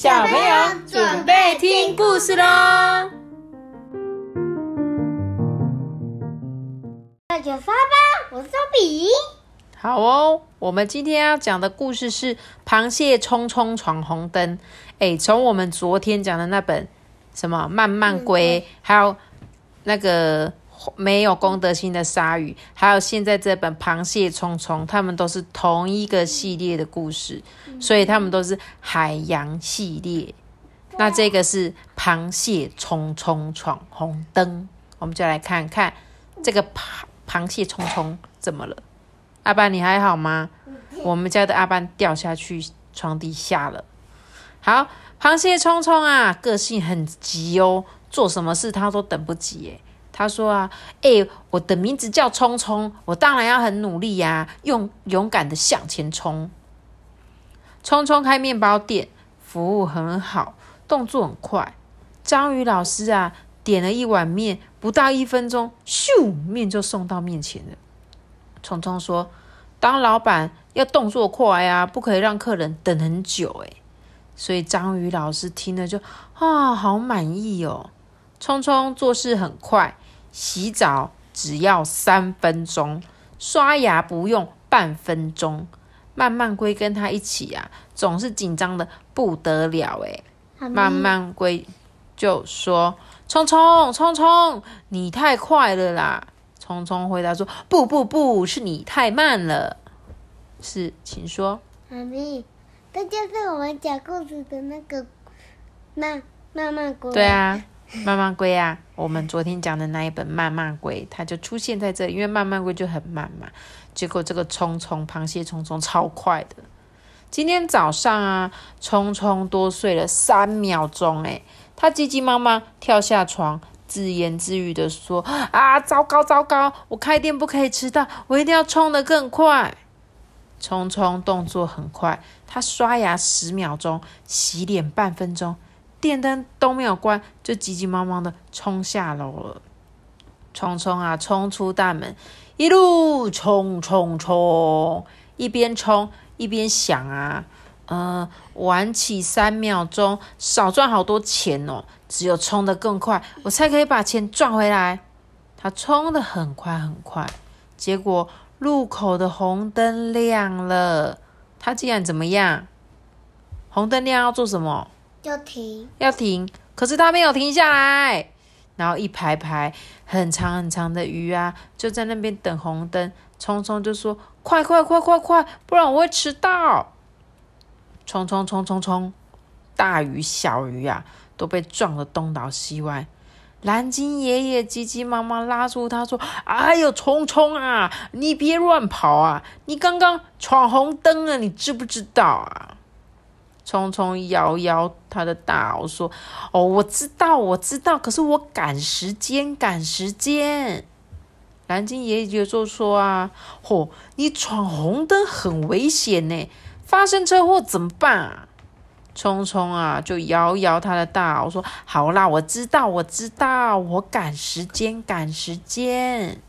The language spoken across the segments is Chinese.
小朋友准备听故事喽！大家发吧，我是周比。好哦，我们今天要讲的故事是《螃蟹冲冲闯红灯》。哎，从我们昨天讲的那本什么慢慢龟，还有那个。没有公德心的鲨鱼，还有现在这本《螃蟹匆匆》，他们都是同一个系列的故事，所以他们都是海洋系列。那这个是《螃蟹匆匆闯红灯》，我们就来看看这个螃螃蟹匆匆怎么了？阿班，你还好吗？我们家的阿班掉下去床底下了。好，螃蟹匆匆啊，个性很急哦，做什么事他都等不及耶。他说啊，哎，我的名字叫聪聪，我当然要很努力呀，用勇敢的向前冲。聪聪开面包店，服务很好，动作很快。章鱼老师啊，点了一碗面，不到一分钟，咻，面就送到面前了。聪聪说，当老板要动作快呀，不可以让客人等很久哎。所以章鱼老师听了就啊，好满意哦。聪聪做事很快。洗澡只要三分钟，刷牙不用半分钟。慢慢龟跟他一起啊，总是紧张的不得了诶慢慢龟就说：“聪聪，聪聪，你太快了啦！”聪聪回答说：“不不不，是你太慢了。”是，请说。妈咪，这就是我们讲故事的那个慢慢慢龟。对啊。慢慢龟啊，我们昨天讲的那一本慢慢龟，它就出现在这，因为慢慢龟就很慢嘛。结果这个冲冲螃蟹冲冲超快的。今天早上啊，冲冲多睡了三秒钟，诶，他急急忙忙跳下床，自言自语的说：“啊，糟糕糟糕，我开店不可以迟到，我一定要冲得更快。”冲冲动作很快，他刷牙十秒钟，洗脸半分钟。电灯都没有关，就急急忙忙的冲下楼了。冲冲啊，冲出大门，一路冲冲冲，一边冲一边想啊，呃，晚起三秒钟，少赚好多钱哦。只有冲得更快，我才可以把钱赚回来。他冲得很快很快，结果路口的红灯亮了，他竟然怎么样？红灯亮要做什么？要停，要停，可是他没有停下来。然后一排排很长很长的鱼啊，就在那边等红灯。冲冲就说：“快快快快快，不然我会迟到。”冲冲冲冲冲，大鱼小鱼啊，都被撞得东倒西歪。蓝鲸爷爷急急忙忙拉住他说：“哎呦，冲冲啊，你别乱跑啊！你刚刚闯红灯了，你知不知道啊？”匆匆摇摇他的大螯说：“哦，我知道，我知道，可是我赶时间，赶时间。”蓝鲸爷爷就说：“啊，嚯，你闯红灯很危险呢，发生车祸怎么办啊？”匆匆啊，就摇摇他的大螯说：“好啦，我知道，我知道，我赶时间，赶时间。”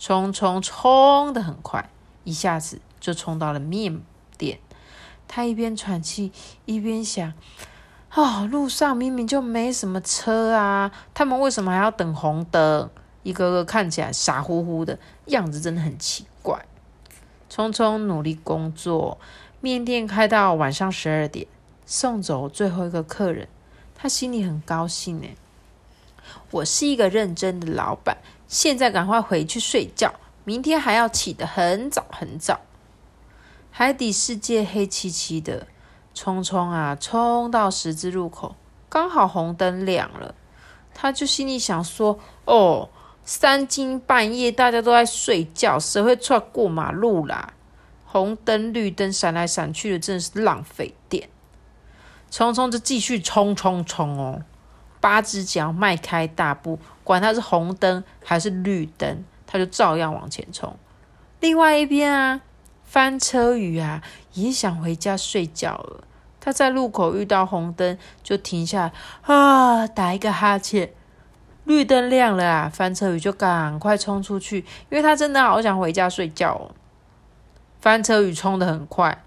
匆匆冲的很快，一下子就冲到了面。他一边喘气，一边想：啊，路上明明就没什么车啊，他们为什么还要等红灯？一个个看起来傻乎乎的样子，真的很奇怪。匆匆努力工作，面店开到晚上十二点，送走最后一个客人，他心里很高兴呢。我是一个认真的老板，现在赶快回去睡觉，明天还要起得很早很早。海底世界黑漆漆的，冲冲啊，冲到十字路口，刚好红灯亮了，他就心里想说：“哦，三更半夜大家都在睡觉，谁会出来过马路啦？红灯绿灯闪来闪去的，真的是浪费电。”冲冲就继续冲冲冲哦，八只脚迈开大步，管它是红灯还是绿灯，他就照样往前冲。另外一边啊。翻车鱼啊，也想回家睡觉了。他在路口遇到红灯，就停下啊，打一个哈欠。绿灯亮了啊，翻车鱼就赶快冲出去，因为他真的好想回家睡觉哦。翻车鱼冲的很快，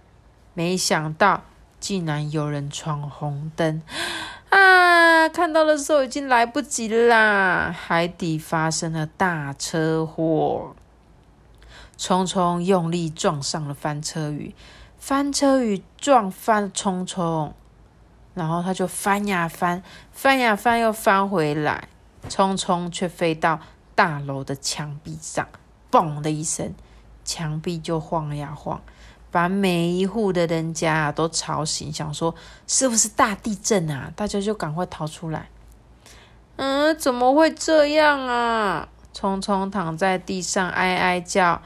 没想到竟然有人闯红灯啊！看到的时候已经来不及啦，海底发生了大车祸。聪聪用力撞上了翻车鱼，翻车鱼撞翻聪聪，然后他就翻呀翻，翻呀翻，又翻回来，聪聪却飞到大楼的墙壁上，嘣的一声，墙壁就晃呀晃，把每一户的人家都吵醒，想说是不是大地震啊？大家就赶快逃出来。嗯，怎么会这样啊？聪聪躺在地上哀哀叫。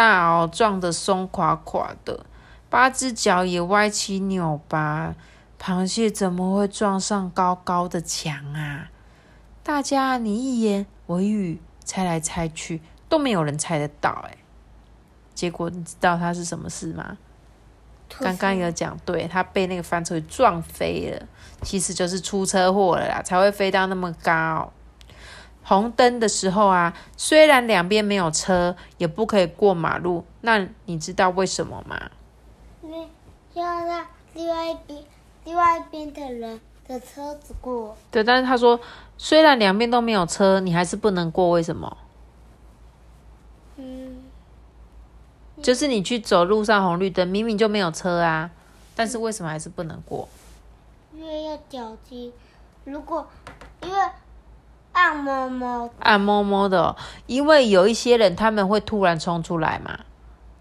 大哦撞得松垮垮的，八只脚也歪七扭八。螃蟹怎么会撞上高高的墙啊？大家你一言我一语，猜来猜去都没有人猜得到。哎，结果你知道它是什么事吗？刚刚有讲，对，它被那个翻车撞飞了，其实就是出车祸了啦，才会飞到那么高。红灯的时候啊，虽然两边没有车，也不可以过马路。那你知道为什么吗？因为要让另外一边、另外一边的人的车子过。对，但是他说，虽然两边都没有车，你还是不能过。为什么？嗯，就是你去走路上红绿灯，明明就没有车啊，但是为什么还是不能过？因为要脚机，如果因为。暗摸摸，按摸摸的，因为有一些人他们会突然冲出来嘛。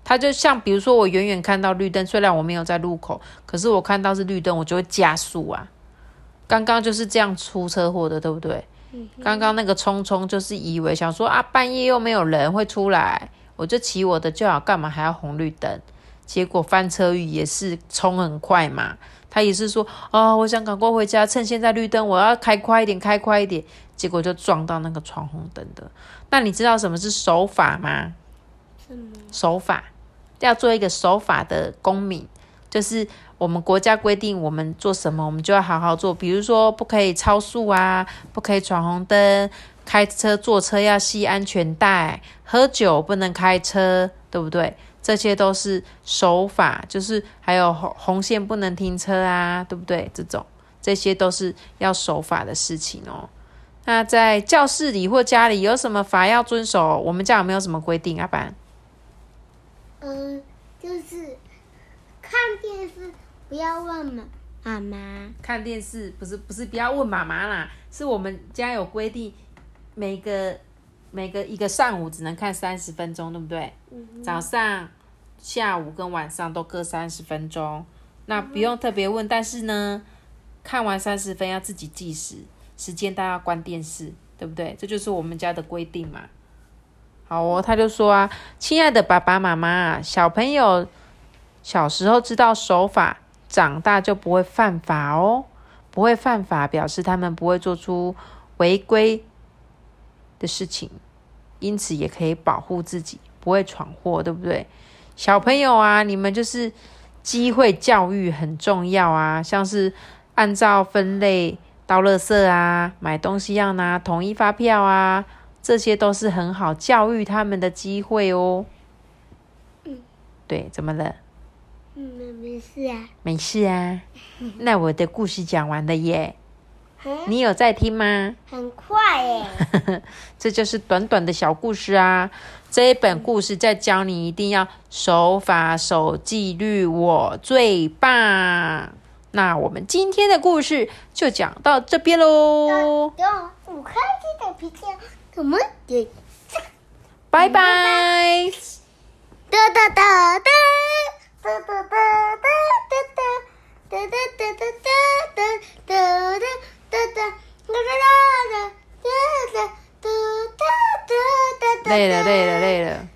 他就像比如说，我远远看到绿灯，虽然我没有在路口，可是我看到是绿灯，我就会加速啊。刚刚就是这样出车祸的，对不对？刚刚那个冲冲就是以为想说啊，半夜又没有人会出来，我就骑我的就好，干嘛还要红绿灯？结果翻车鱼也是冲很快嘛，他也是说哦，我想赶快回家，趁现在绿灯，我要开快一点，开快一点。结果就撞到那个闯红灯的。那你知道什么是守法吗？守法要做一个守法的公民，就是我们国家规定我们做什么，我们就要好好做。比如说，不可以超速啊，不可以闯红灯，开车坐车要系安全带，喝酒不能开车，对不对？这些都是守法，就是还有红红线不能停车啊，对不对？这种这些都是要守法的事情哦。那在教室里或家里有什么法要遵守？我们家有没有什么规定？阿班？嗯，就是看电视不要问妈妈妈。看电视不是不是不要问妈妈啦，是我们家有规定，每个每个一个上午只能看三十分钟，对不对？早上、下午跟晚上都各三十分钟。那不用特别问，但是呢，看完三十分要自己计时。时间大家关电视，对不对？这就是我们家的规定嘛。好哦，他就说啊，亲爱的爸爸妈妈，小朋友小时候知道守法，长大就不会犯法哦。不会犯法，表示他们不会做出违规的事情，因此也可以保护自己，不会闯祸，对不对？小朋友啊，你们就是机会教育很重要啊，像是按照分类。倒垃圾啊，买东西要拿统一发票啊，这些都是很好教育他们的机会哦。嗯，对，怎么了？嗯，没事啊。没事啊。那我的故事讲完了耶。你有在听吗？很快耶。这就是短短的小故事啊。这一本故事在教你一定要守法、守纪律，我最棒。那我们今天的故事就讲到这边喽。五块钱的皮条，我们点拜拜。哒哒哒哒哒哒累了累了累了。